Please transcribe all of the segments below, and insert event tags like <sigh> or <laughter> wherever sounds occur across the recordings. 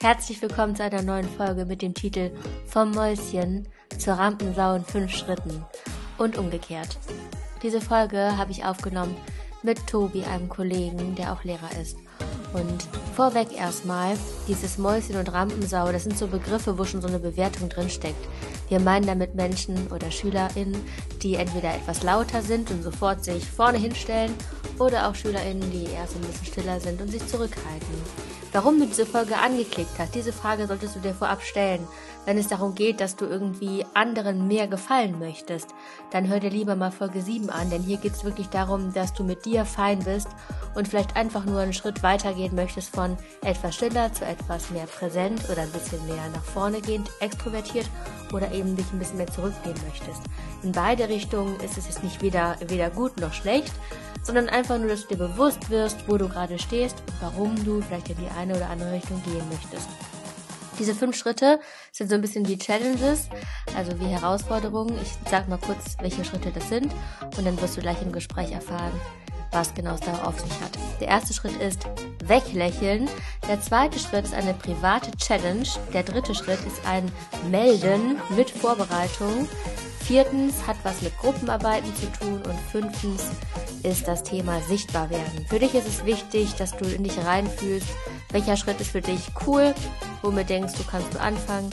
Herzlich willkommen zu einer neuen Folge mit dem Titel Vom Mäuschen zur Rampensau in fünf Schritten und umgekehrt. Diese Folge habe ich aufgenommen mit Tobi, einem Kollegen, der auch Lehrer ist. Und vorweg erstmal, dieses Mäuschen und Rampensau, das sind so Begriffe, wo schon so eine Bewertung drin steckt. Wir meinen damit Menschen oder SchülerInnen, die entweder etwas lauter sind und sofort sich vorne hinstellen oder auch SchülerInnen, die erst ein bisschen stiller sind und sich zurückhalten. Warum du diese Folge angeklickt hast, diese Frage solltest du dir vorab stellen. Wenn es darum geht, dass du irgendwie anderen mehr gefallen möchtest, dann hör dir lieber mal Folge 7 an, denn hier geht es wirklich darum, dass du mit dir fein bist und vielleicht einfach nur einen Schritt weitergehen möchtest von etwas stiller zu etwas mehr präsent oder ein bisschen mehr nach vorne gehend, extrovertiert oder eben dich ein bisschen mehr zurückgehen möchtest. In beide Richtungen ist es jetzt nicht weder, weder gut noch schlecht, sondern einfach nur, dass du dir bewusst wirst, wo du gerade stehst warum du vielleicht in die eine oder andere Richtung gehen möchtest. Diese fünf Schritte sind so ein bisschen wie Challenges, also wie Herausforderungen. Ich sag mal kurz, welche Schritte das sind und dann wirst du gleich im Gespräch erfahren, was genau es da auf sich hat. Der erste Schritt ist weglächeln. Der zweite Schritt ist eine private Challenge. Der dritte Schritt ist ein Melden mit Vorbereitung. Viertens hat was mit Gruppenarbeiten zu tun und fünftens ist das Thema sichtbar werden. Für dich ist es wichtig, dass du in dich reinfühlst, welcher Schritt ist für dich cool, womit denkst du, kannst du anfangen.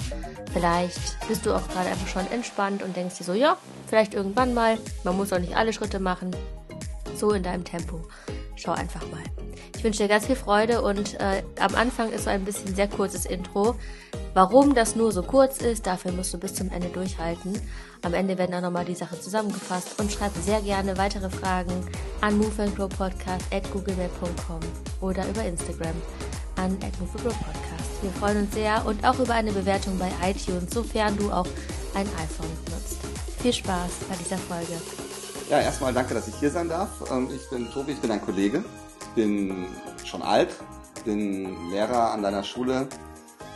Vielleicht bist du auch gerade einfach schon entspannt und denkst dir so, ja, vielleicht irgendwann mal, man muss auch nicht alle Schritte machen, so in deinem Tempo. Schau einfach mal. Ich wünsche dir ganz viel Freude und äh, am Anfang ist so ein bisschen sehr kurzes Intro. Warum das nur so kurz ist, dafür musst du bis zum Ende durchhalten. Am Ende werden auch nochmal die Sachen zusammengefasst und schreib sehr gerne weitere Fragen an moveandgrowpodcast.googlemail.com oder über Instagram an moveandgrowpodcast. Wir freuen uns sehr und auch über eine Bewertung bei iTunes, sofern du auch ein iPhone nutzt. Viel Spaß bei dieser Folge. Ja, erstmal danke, dass ich hier sein darf. Ähm, ich bin Tobi, ich bin ein Kollege, bin schon alt, bin Lehrer an deiner Schule.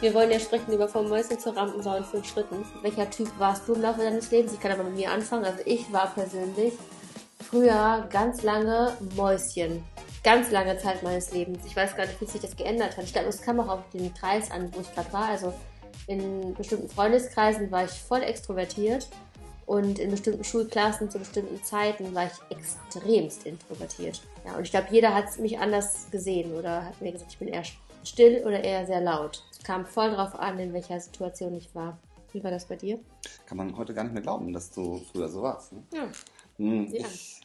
Wir wollen ja sprechen über vom Mäuschen zur Rampensau in fünf Schritten. Welcher Typ warst du im Laufe deines Lebens? Ich kann aber mit mir anfangen. Also ich war persönlich früher ganz lange Mäuschen. Ganz lange Zeit meines Lebens. Ich weiß gar nicht, wie sich das geändert hat. Ich glaube, es kam auch auf den Kreis an, wo ich gerade war. Also in bestimmten Freundeskreisen war ich voll extrovertiert und in bestimmten Schulklassen zu bestimmten Zeiten war ich extremst introvertiert. Ja, und ich glaube, jeder hat mich anders gesehen oder hat mir gesagt, ich bin eher still oder eher sehr laut. Es kam voll drauf an, in welcher Situation ich war. Wie war das bei dir? Kann man heute gar nicht mehr glauben, dass du früher so warst. Ne? Ja. Hm, Ja. Ich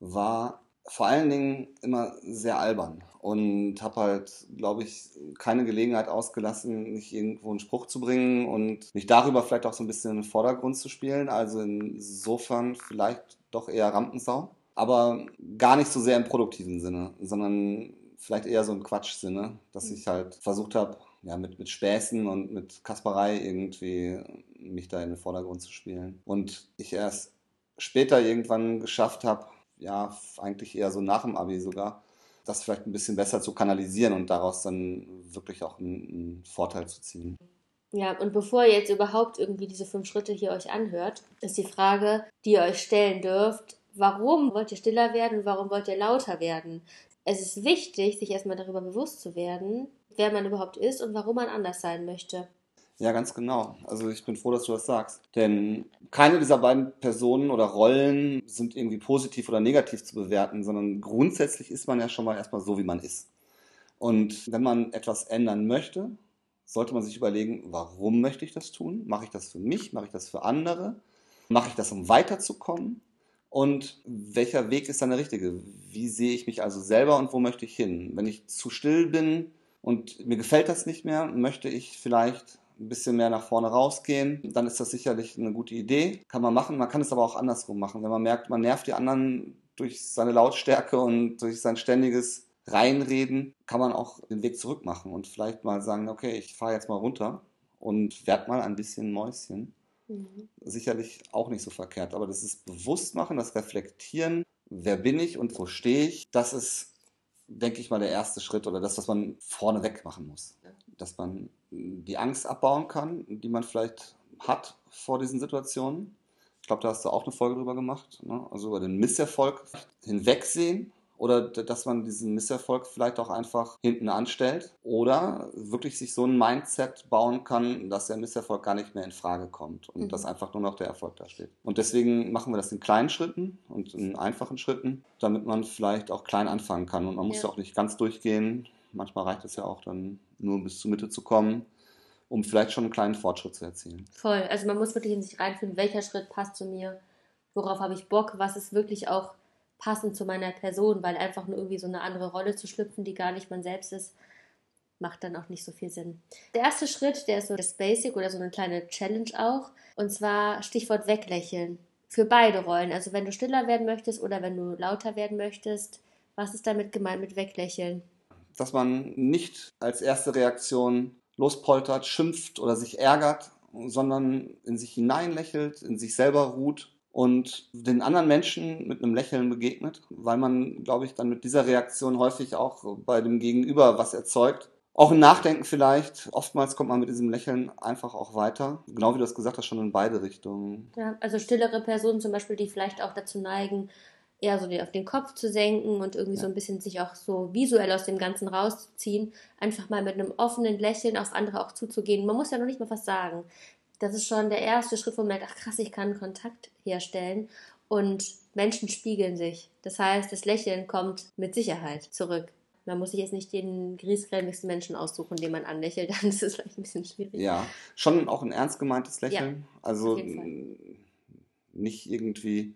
war vor allen Dingen immer sehr albern und habe halt, glaube ich, keine Gelegenheit ausgelassen, nicht irgendwo einen Spruch zu bringen und mich darüber vielleicht auch so ein bisschen in den Vordergrund zu spielen. Also insofern vielleicht doch eher Rampensau, aber gar nicht so sehr im produktiven Sinne, sondern vielleicht eher so im Quatschsinne, dass ich halt versucht habe, ja, mit, mit Späßen und mit Kasperei irgendwie mich da in den Vordergrund zu spielen. Und ich erst später irgendwann geschafft habe, ja, eigentlich eher so nach dem Abi sogar, das vielleicht ein bisschen besser zu kanalisieren und daraus dann wirklich auch einen, einen Vorteil zu ziehen. Ja, und bevor ihr jetzt überhaupt irgendwie diese fünf Schritte hier euch anhört, ist die Frage, die ihr euch stellen dürft, warum wollt ihr stiller werden, warum wollt ihr lauter werden? Es ist wichtig, sich erstmal darüber bewusst zu werden, wer man überhaupt ist und warum man anders sein möchte. Ja, ganz genau. Also ich bin froh, dass du das sagst. Denn keine dieser beiden Personen oder Rollen sind irgendwie positiv oder negativ zu bewerten, sondern grundsätzlich ist man ja schon mal erstmal so, wie man ist. Und wenn man etwas ändern möchte, sollte man sich überlegen, warum möchte ich das tun? Mache ich das für mich? Mache ich das für andere? Mache ich das, um weiterzukommen? Und welcher Weg ist dann der richtige? Wie sehe ich mich also selber und wo möchte ich hin? Wenn ich zu still bin und mir gefällt das nicht mehr, möchte ich vielleicht ein bisschen mehr nach vorne rausgehen, dann ist das sicherlich eine gute Idee. Kann man machen. Man kann es aber auch andersrum machen. Wenn man merkt, man nervt die anderen durch seine Lautstärke und durch sein ständiges Reinreden, kann man auch den Weg zurück machen und vielleicht mal sagen, okay, ich fahre jetzt mal runter und werd mal ein bisschen Mäuschen. Mhm. Sicherlich auch nicht so verkehrt, aber das ist Bewusstmachen, das Reflektieren, wer bin ich und wo stehe ich, das ist, denke ich mal, der erste Schritt oder das, was man vorneweg machen muss. Dass man die Angst abbauen kann, die man vielleicht hat vor diesen Situationen. Ich glaube, da hast du auch eine Folge drüber gemacht. Ne? Also über den Misserfolg hinwegsehen oder dass man diesen Misserfolg vielleicht auch einfach hinten anstellt oder wirklich sich so ein Mindset bauen kann, dass der Misserfolg gar nicht mehr in Frage kommt und mhm. dass einfach nur noch der Erfolg da steht. Und deswegen machen wir das in kleinen Schritten und in einfachen Schritten, damit man vielleicht auch klein anfangen kann und man muss ja auch nicht ganz durchgehen. Manchmal reicht es ja auch dann nur bis zur Mitte zu kommen um vielleicht schon einen kleinen Fortschritt zu erzielen. Voll. Also man muss wirklich in sich reinfinden, welcher Schritt passt zu mir, worauf habe ich Bock, was ist wirklich auch passend zu meiner Person, weil einfach nur irgendwie so eine andere Rolle zu schlüpfen, die gar nicht man selbst ist, macht dann auch nicht so viel Sinn. Der erste Schritt, der ist so das Basic oder so eine kleine Challenge auch, und zwar Stichwort weglächeln. Für beide Rollen. Also wenn du stiller werden möchtest oder wenn du lauter werden möchtest, was ist damit gemeint mit weglächeln? Dass man nicht als erste Reaktion lospoltert, schimpft oder sich ärgert, sondern in sich hineinlächelt, in sich selber ruht und den anderen Menschen mit einem Lächeln begegnet, weil man, glaube ich, dann mit dieser Reaktion häufig auch bei dem Gegenüber was erzeugt. Auch im Nachdenken vielleicht. Oftmals kommt man mit diesem Lächeln einfach auch weiter. Genau wie du das gesagt hast, schon in beide Richtungen. Ja, also stillere Personen zum Beispiel, die vielleicht auch dazu neigen, eher so auf den Kopf zu senken und irgendwie ja. so ein bisschen sich auch so visuell aus dem Ganzen rauszuziehen, einfach mal mit einem offenen Lächeln auf andere auch zuzugehen. Man muss ja noch nicht mal was sagen das ist schon der erste Schritt, wo man merkt, ach krass, ich kann Kontakt herstellen und Menschen spiegeln sich. Das heißt, das Lächeln kommt mit Sicherheit zurück. Man muss sich jetzt nicht den griesgrämigsten Menschen aussuchen, den man anlächelt, <laughs> dann ist es vielleicht ein bisschen schwierig. Ja, schon auch ein ernst gemeintes Lächeln. Ja, also nicht irgendwie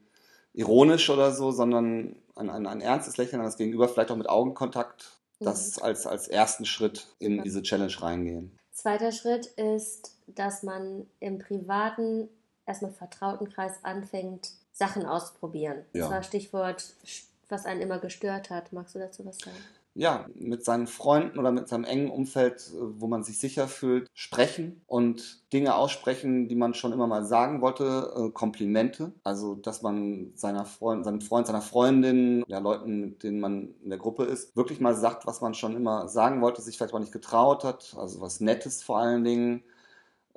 ironisch oder so, sondern ein, ein, ein ernstes Lächeln an das Gegenüber, vielleicht auch mit Augenkontakt, das mhm. als, als ersten Schritt in ja. diese Challenge reingehen. Zweiter Schritt ist, dass man im privaten, erstmal vertrauten Kreis anfängt, Sachen auszuprobieren. Ja. Das war Stichwort, was einen immer gestört hat. Magst du dazu was sagen? Ja, mit seinen Freunden oder mit seinem engen Umfeld, wo man sich sicher fühlt, sprechen und Dinge aussprechen, die man schon immer mal sagen wollte, äh, Komplimente. Also, dass man seiner Freund, seinem Freund, seiner Freundin, ja, Leuten, mit denen man in der Gruppe ist, wirklich mal sagt, was man schon immer sagen wollte, sich vielleicht auch nicht getraut hat. Also was Nettes vor allen Dingen.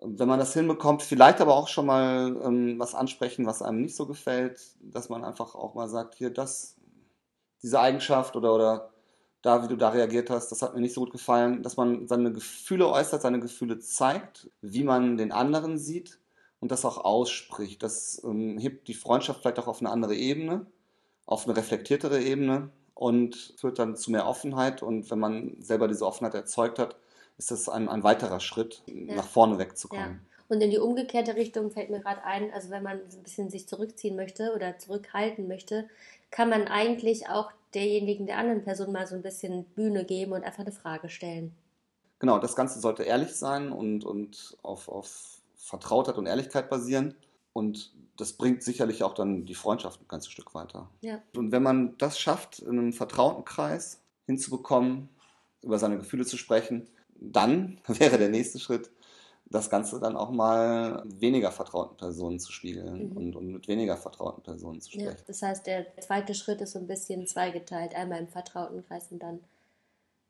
Wenn man das hinbekommt, vielleicht aber auch schon mal ähm, was ansprechen, was einem nicht so gefällt, dass man einfach auch mal sagt, hier, das, diese Eigenschaft oder, oder da, wie du da reagiert hast, das hat mir nicht so gut gefallen, dass man seine Gefühle äußert, seine Gefühle zeigt, wie man den anderen sieht und das auch ausspricht. Das ähm, hebt die Freundschaft vielleicht auch auf eine andere Ebene, auf eine reflektiertere Ebene und führt dann zu mehr Offenheit. Und wenn man selber diese Offenheit erzeugt hat, ist das ein, ein weiterer Schritt, ja. nach vorne wegzukommen. Ja. Und in die umgekehrte Richtung fällt mir gerade ein, also wenn man ein bisschen sich zurückziehen möchte oder zurückhalten möchte, kann man eigentlich auch derjenigen der anderen Person mal so ein bisschen Bühne geben und einfach eine Frage stellen. Genau, das Ganze sollte ehrlich sein und, und auf, auf Vertrautheit und Ehrlichkeit basieren. Und das bringt sicherlich auch dann die Freundschaft ein ganzes Stück weiter. Ja. Und wenn man das schafft, in einem vertrauten Kreis hinzubekommen, über seine Gefühle zu sprechen, dann <laughs> wäre der nächste Schritt, das Ganze dann auch mal weniger vertrauten Personen zu spiegeln mhm. und, und, mit weniger vertrauten Personen zu sprechen. Ja, das heißt, der zweite Schritt ist so ein bisschen zweigeteilt. Einmal im vertrauten Kreis und dann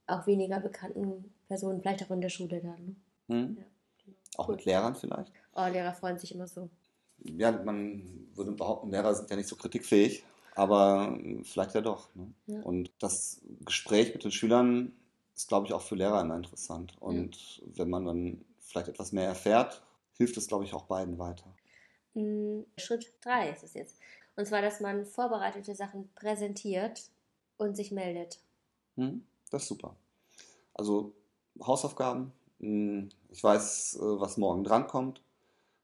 auch weniger bekannten Personen, vielleicht auch in der Schule dann. Mhm. Ja, genau. Auch cool. mit Lehrern vielleicht? Oh, Lehrer freuen sich immer so. Ja, man würde behaupten, Lehrer sind ja nicht so kritikfähig, aber vielleicht ja doch. Ne? Ja. Und das Gespräch mit den Schülern ist, glaube ich, auch für Lehrer immer interessant. Und wenn man dann vielleicht etwas mehr erfährt, hilft es, glaube ich, auch beiden weiter. Mm, Schritt 3 ist es jetzt. Und zwar, dass man vorbereitete Sachen präsentiert und sich meldet. Hm, das ist super. Also Hausaufgaben. Hm, ich weiß, äh, was morgen drankommt.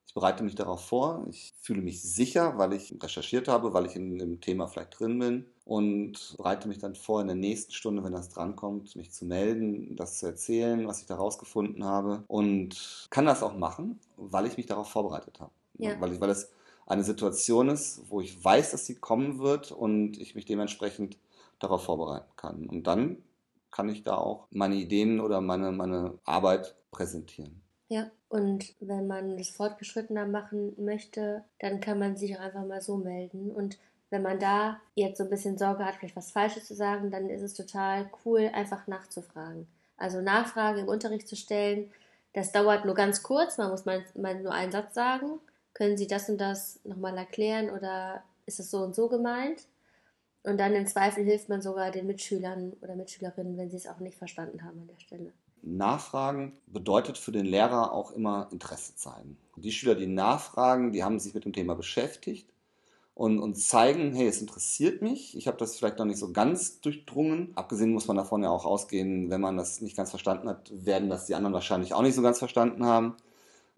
Ich bereite mich darauf vor. Ich fühle mich sicher, weil ich recherchiert habe, weil ich in dem Thema vielleicht drin bin und bereite mich dann vor, in der nächsten Stunde, wenn das drankommt, mich zu melden, das zu erzählen, was ich da rausgefunden habe und kann das auch machen, weil ich mich darauf vorbereitet habe. Ja. Weil, ich, weil es eine Situation ist, wo ich weiß, dass sie kommen wird und ich mich dementsprechend darauf vorbereiten kann. Und dann kann ich da auch meine Ideen oder meine, meine Arbeit präsentieren. Ja, und wenn man das fortgeschrittener machen möchte, dann kann man sich auch einfach mal so melden. Und wenn man da jetzt so ein bisschen Sorge hat, vielleicht was Falsches zu sagen, dann ist es total cool, einfach nachzufragen. Also Nachfrage im Unterricht zu stellen, das dauert nur ganz kurz, man muss mal, mal nur einen Satz sagen. Können Sie das und das nochmal erklären oder ist es so und so gemeint? Und dann im Zweifel hilft man sogar den Mitschülern oder Mitschülerinnen, wenn sie es auch nicht verstanden haben an der Stelle. Nachfragen bedeutet für den Lehrer auch immer Interesse zeigen. Die Schüler, die nachfragen, die haben sich mit dem Thema beschäftigt und, und zeigen, hey, es interessiert mich. Ich habe das vielleicht noch nicht so ganz durchdrungen. Abgesehen muss man davon ja auch ausgehen, wenn man das nicht ganz verstanden hat, werden das die anderen wahrscheinlich auch nicht so ganz verstanden haben.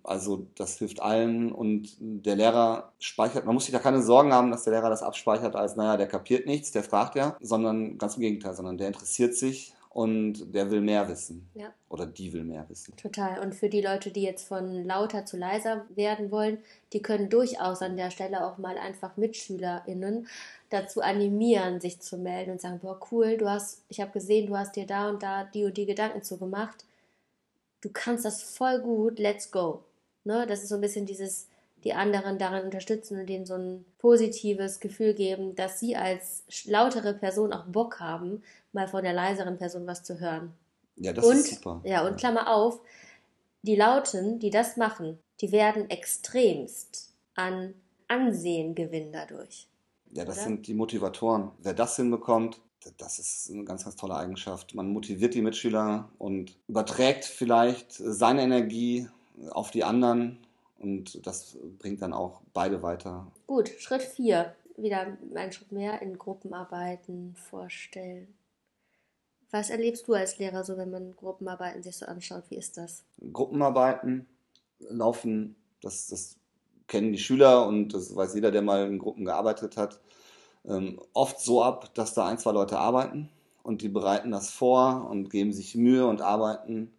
Also das hilft allen und der Lehrer speichert, man muss sich da keine Sorgen haben, dass der Lehrer das abspeichert als, naja, der kapiert nichts, der fragt ja, sondern ganz im Gegenteil, sondern der interessiert sich und der will mehr wissen. Ja. Oder die will mehr wissen. Total. Und für die Leute, die jetzt von lauter zu leiser werden wollen, die können durchaus an der Stelle auch mal einfach MitschülerInnen dazu animieren, sich zu melden und sagen, boah, cool, du hast, ich habe gesehen, du hast dir da und da die und die Gedanken zu gemacht. Du kannst das voll gut, let's go. Ne? Das ist so ein bisschen dieses, die anderen daran unterstützen und denen so ein positives Gefühl geben, dass sie als lautere Person auch Bock haben, mal von der leiseren Person was zu hören. Ja, das und, ist super. Ja, und Klammer auf, die Lauten, die das machen, die werden extremst an Ansehen gewinnen dadurch. Ja, das oder? sind die Motivatoren. Wer das hinbekommt, das ist eine ganz, ganz tolle Eigenschaft. Man motiviert die Mitschüler und überträgt vielleicht seine Energie auf die anderen und das bringt dann auch beide weiter. Gut, Schritt 4. Wieder einen Schritt mehr in Gruppenarbeiten vorstellen. Was erlebst du als Lehrer so, wenn man Gruppenarbeiten sich so anschaut? Wie ist das? Gruppenarbeiten laufen, das, das kennen die Schüler und das weiß jeder, der mal in Gruppen gearbeitet hat, ähm, oft so ab, dass da ein, zwei Leute arbeiten und die bereiten das vor und geben sich Mühe und arbeiten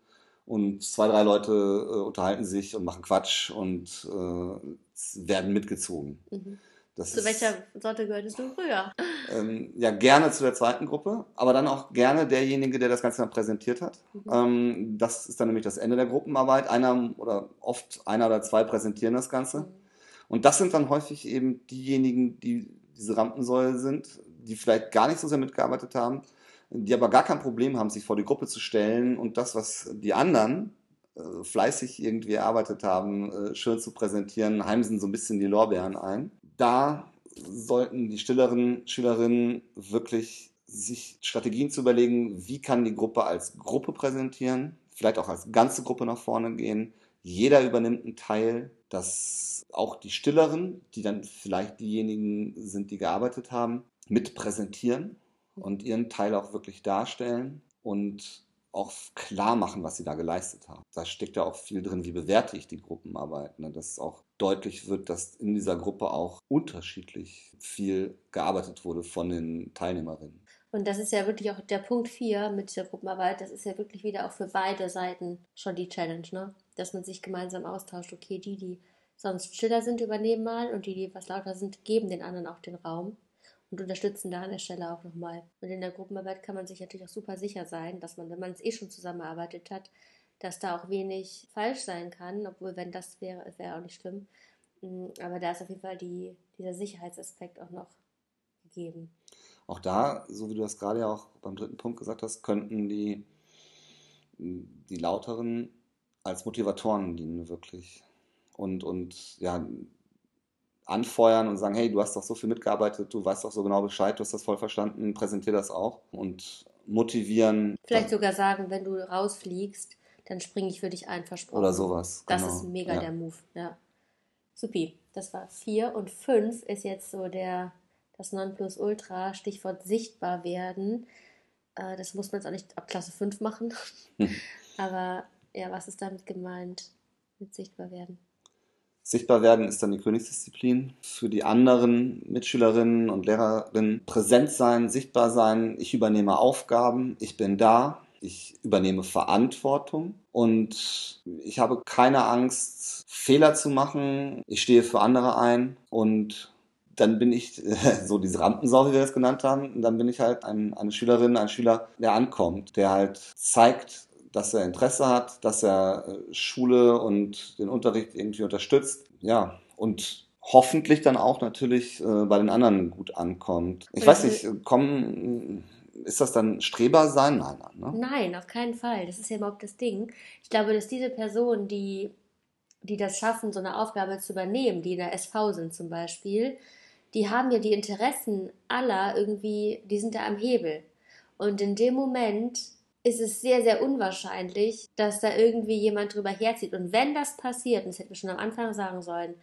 und zwei, drei Leute äh, unterhalten sich und machen Quatsch und äh, werden mitgezogen. Mhm. Das Zu ist, welcher Sorte gehörtest du früher? ähm, ja, gerne zu der zweiten Gruppe, aber dann auch gerne derjenige, der das Ganze dann präsentiert hat. Mhm. Ähm, das ist dann nämlich das Ende der Gruppenarbeit. Einer oder oft einer oder zwei präsentieren das Ganze. Mhm. Und das sind dann häufig eben diejenigen, die diese Rampensäule sind, die vielleicht gar nicht so sehr mitgearbeitet haben, die aber gar kein Problem haben, sich vor die Gruppe zu stellen und das, was die anderen äh, fleißig irgendwie erarbeitet haben, äh, schön zu präsentieren, heimsen so ein bisschen die Lorbeeren ein. Da sollten die stilleren Schülerinnen wirklich sich Strategien zu überlegen, wie kann die Gruppe als Gruppe präsentieren, vielleicht auch als ganze Gruppe nach vorne gehen. Jeder übernimmt einen Teil, dass auch die Stilleren, die dann vielleicht diejenigen sind, die gearbeitet haben, mit präsentieren und ihren Teil auch wirklich darstellen und auch klar machen, was sie da geleistet haben. Da steckt ja auch viel drin, wie bewerte ich die Gruppenarbeit. Ne? Dass auch deutlich wird, dass in dieser Gruppe auch unterschiedlich viel gearbeitet wurde von den Teilnehmerinnen. Und das ist ja wirklich auch der Punkt 4 mit der Gruppenarbeit. Das ist ja wirklich wieder auch für beide Seiten schon die Challenge, ne? Dass man sich gemeinsam austauscht. Okay, die, die sonst stiller sind, übernehmen mal und die, die was lauter sind, geben den anderen auch den Raum und unterstützen da an der Stelle auch nochmal. Und in der Gruppenarbeit kann man sich natürlich auch super sicher sein, dass man, wenn man es eh schon zusammengearbeitet hat, dass da auch wenig falsch sein kann, obwohl wenn das wäre, wäre auch nicht schlimm. Mm, Aber da ist auf jeden Fall die, dieser Sicherheitsaspekt auch noch gegeben. Auch da, so wie du das gerade ja auch beim dritten Punkt gesagt hast, könnten die, die Lauteren als Motivatoren dienen, wirklich. Und, und ja, anfeuern und sagen, hey, du hast doch so viel mitgearbeitet, du weißt doch so genau Bescheid, du hast das voll verstanden, präsentier das auch und motivieren. Vielleicht sogar sagen, wenn du rausfliegst, dann springe ich für dich ein, versprochen. Oder sowas. Das genau. ist mega ja. der Move, ja. Supi, das war vier und fünf ist jetzt so der, das Nonplusultra, Stichwort sichtbar werden. Äh, das muss man jetzt auch nicht ab Klasse 5 machen. Hm. <laughs> Aber ja, was ist damit gemeint mit sichtbar werden? Sichtbar werden ist dann die Königsdisziplin. Für die anderen Mitschülerinnen und Lehrerinnen präsent sein, sichtbar sein. Ich übernehme Aufgaben, ich bin da, ich übernehme Verantwortung und ich habe keine Angst, Fehler zu machen. Ich stehe für andere ein und dann bin ich <laughs> so diese Rampensau, wie wir das genannt haben. Und dann bin ich halt ein, eine Schülerin, ein Schüler, der ankommt, der halt zeigt, dass er Interesse hat, dass er äh, Schule und den Unterricht irgendwie unterstützt. Ja, und hoffentlich dann auch natürlich äh, bei den anderen gut ankommt. Ich weiß nicht, kommen, ist das dann Streber sein? Nein, nein. Ne? Nein, auf keinen Fall. Das ist ja überhaupt das Ding. Ich glaube, dass diese Personen, die, die das schaffen, so eine Aufgabe zu übernehmen, die in der SV sind zum Beispiel, die haben ja die Interessen aller irgendwie, die sind da am Hebel. Und in dem Moment ist es sehr, sehr unwahrscheinlich, dass da irgendwie jemand drüber herzieht. Und wenn das passiert, und das hätten wir schon am Anfang sagen sollen,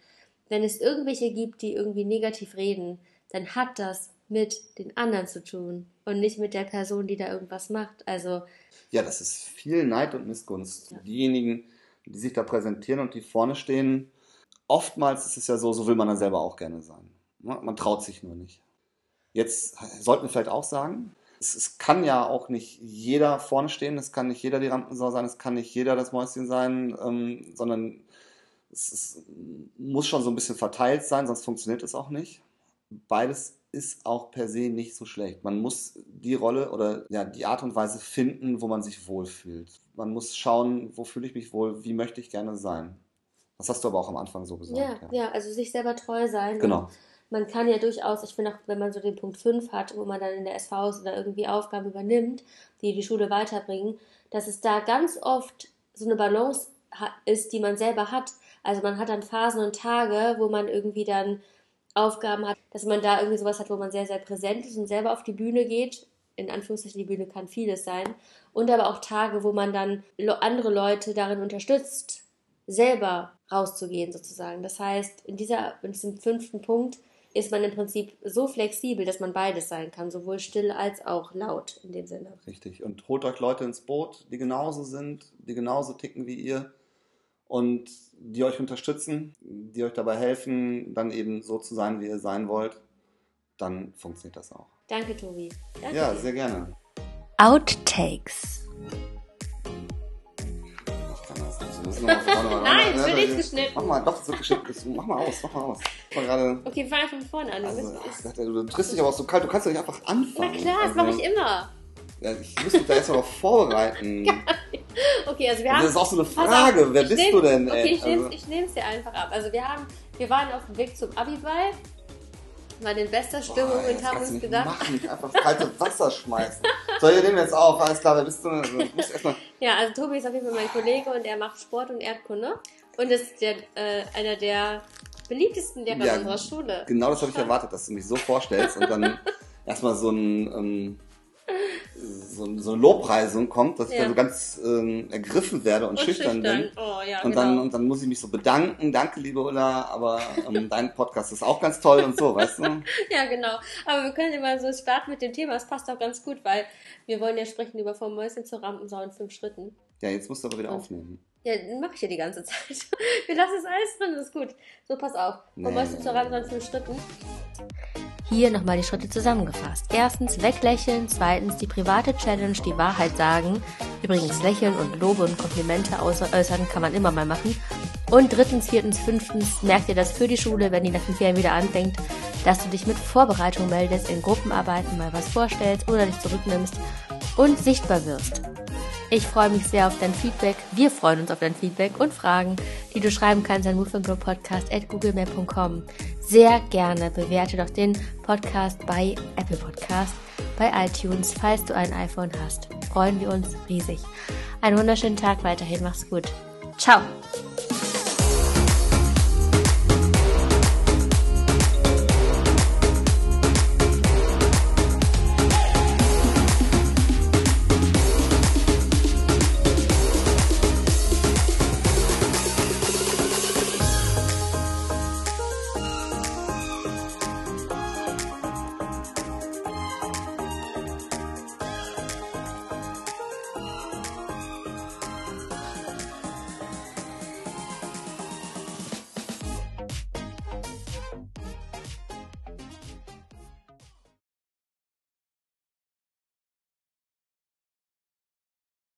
wenn es irgendwelche gibt, die irgendwie negativ reden, dann hat das mit den anderen zu tun und nicht mit der Person, die da irgendwas macht. Also ja, das ist viel Neid und Missgunst. Ja. Diejenigen, die sich da präsentieren und die vorne stehen, oftmals ist es ja so, so will man dann selber auch gerne sein. Man traut sich nur nicht. Jetzt sollten wir vielleicht auch sagen, es, es, kann ja auch nicht jeder vorne stehen, es kann nicht jeder die Rampensau sein, es kann nicht jeder das Mäuschen sein, ähm, sondern es, es, muss schon so ein bisschen verteilt sein, sonst funktioniert es auch nicht. Beides ist auch per se nicht so schlecht. Man muss die Rolle oder ja, die Art und Weise finden, wo man sich wohlfühlt. Man muss schauen, wo fühle ich mich wohl, wie möchte ich gerne sein. Das hast du aber auch am Anfang so gesagt. Ja, ja, ja also sich selber treu sein. Genau man kann ja durchaus, ich finde auch, wenn man so den Punkt 5 hat, wo man dann in der SV ist oder irgendwie Aufgaben übernimmt, die die Schule weiterbringen, dass es da ganz oft so eine Balance ist, die man selber hat. Also man hat dann Phasen und Tage, wo man irgendwie dann Aufgaben hat, dass man da irgendwie sowas hat, wo man sehr, sehr präsent ist und selber auf die Bühne geht. In Anführungszeichen, die Bühne kann vieles sein. Und aber auch Tage, wo man dann andere Leute darin unterstützt, selber rauszugehen sozusagen. Das heißt, in, dieser, in diesem fünften Punkt ist man im Prinzip so flexibel, dass man beides sein kann, sowohl still als auch laut in dem Sinne. Richtig. Und holt euch Leute ins Boot, die genauso sind, die genauso ticken wie ihr und die euch unterstützen, die euch dabei helfen, dann eben so zu sein, wie ihr sein wollt. Dann funktioniert das auch. Danke, Tobi. Danke ja, sehr gerne. Outtakes. <laughs> Nein, es wird nicht geschnitten. Mach mal, doch, es wird geschnitten. Mach mal aus, mach mal aus. Mal grade, okay, fang von vorne an. Also, ach, du triffst dich aber auch so kalt, du kannst doch nicht einfach anfangen. Na klar, das also, mache ich immer. Ja, ich muss mich da erstmal noch vorbereiten. <laughs> okay, also wir haben. Das ist auch so eine Frage, auf, wer bist nehm, du denn, ey? Okay, ich nehme es dir einfach ab. Also wir haben, wir waren auf dem Weg zum Abiball waren in bester Stimmung Boah, und haben uns gedacht. Machen, einfach kalte Wasser <laughs> schmeißen. So, ihr nehmen jetzt auf, alles klar, wer bist du? Also, erstmal. Ja, also Tobi ist auf jeden Fall mein Kollege und er macht Sport und Erdkunde und ist der, äh, einer der beliebtesten Lehrer ja, unserer Schule. Genau das habe ich erwartet, dass du mich so vorstellst und dann <laughs> erstmal so ein. Ähm, so, so eine Lobpreisung kommt, dass ich ja. dann so ganz ähm, ergriffen werde und, und schüchtern, schüchtern, bin. Oh, ja, und, genau. dann, und dann muss ich mich so bedanken. Danke, liebe Ulla, aber ähm, <laughs> dein Podcast ist auch ganz toll und so, weißt du? ja, genau. Aber wir können immer so starten mit dem Thema. Es passt auch ganz gut, weil wir wollen ja sprechen über vom Mäuschen zur Rampensau in fünf Schritten. Ja, jetzt musst du aber wieder und, aufnehmen. Ja, mache ich ja die ganze <laughs> Zeit. Wir lassen es alles drin, das ist gut. So, pass auf. Vom nee, Mäuschen zur Rampensau in fünf Schritten. Hier nochmal die Schritte zusammengefasst. Erstens weglächeln, zweitens die private Challenge, die Wahrheit sagen. Übrigens lächeln und Lobe und Komplimente äußern kann man immer mal machen. Und drittens, viertens, fünftens, merkt ihr das für die Schule, wenn die nach fünf Jahren wieder anfängt, dass du dich mit Vorbereitung meldest, in Gruppenarbeiten mal was vorstellst oder dich zurücknimmst und sichtbar wirst. Ich freue mich sehr auf dein Feedback. Wir freuen uns auf dein Feedback und Fragen, die du schreiben kannst an moveandgrowpodcast at googlemail.com. Sehr gerne bewerte doch den Podcast bei Apple Podcast, bei iTunes, falls du ein iPhone hast. Freuen wir uns riesig. Einen wunderschönen Tag weiterhin. Mach's gut. Ciao.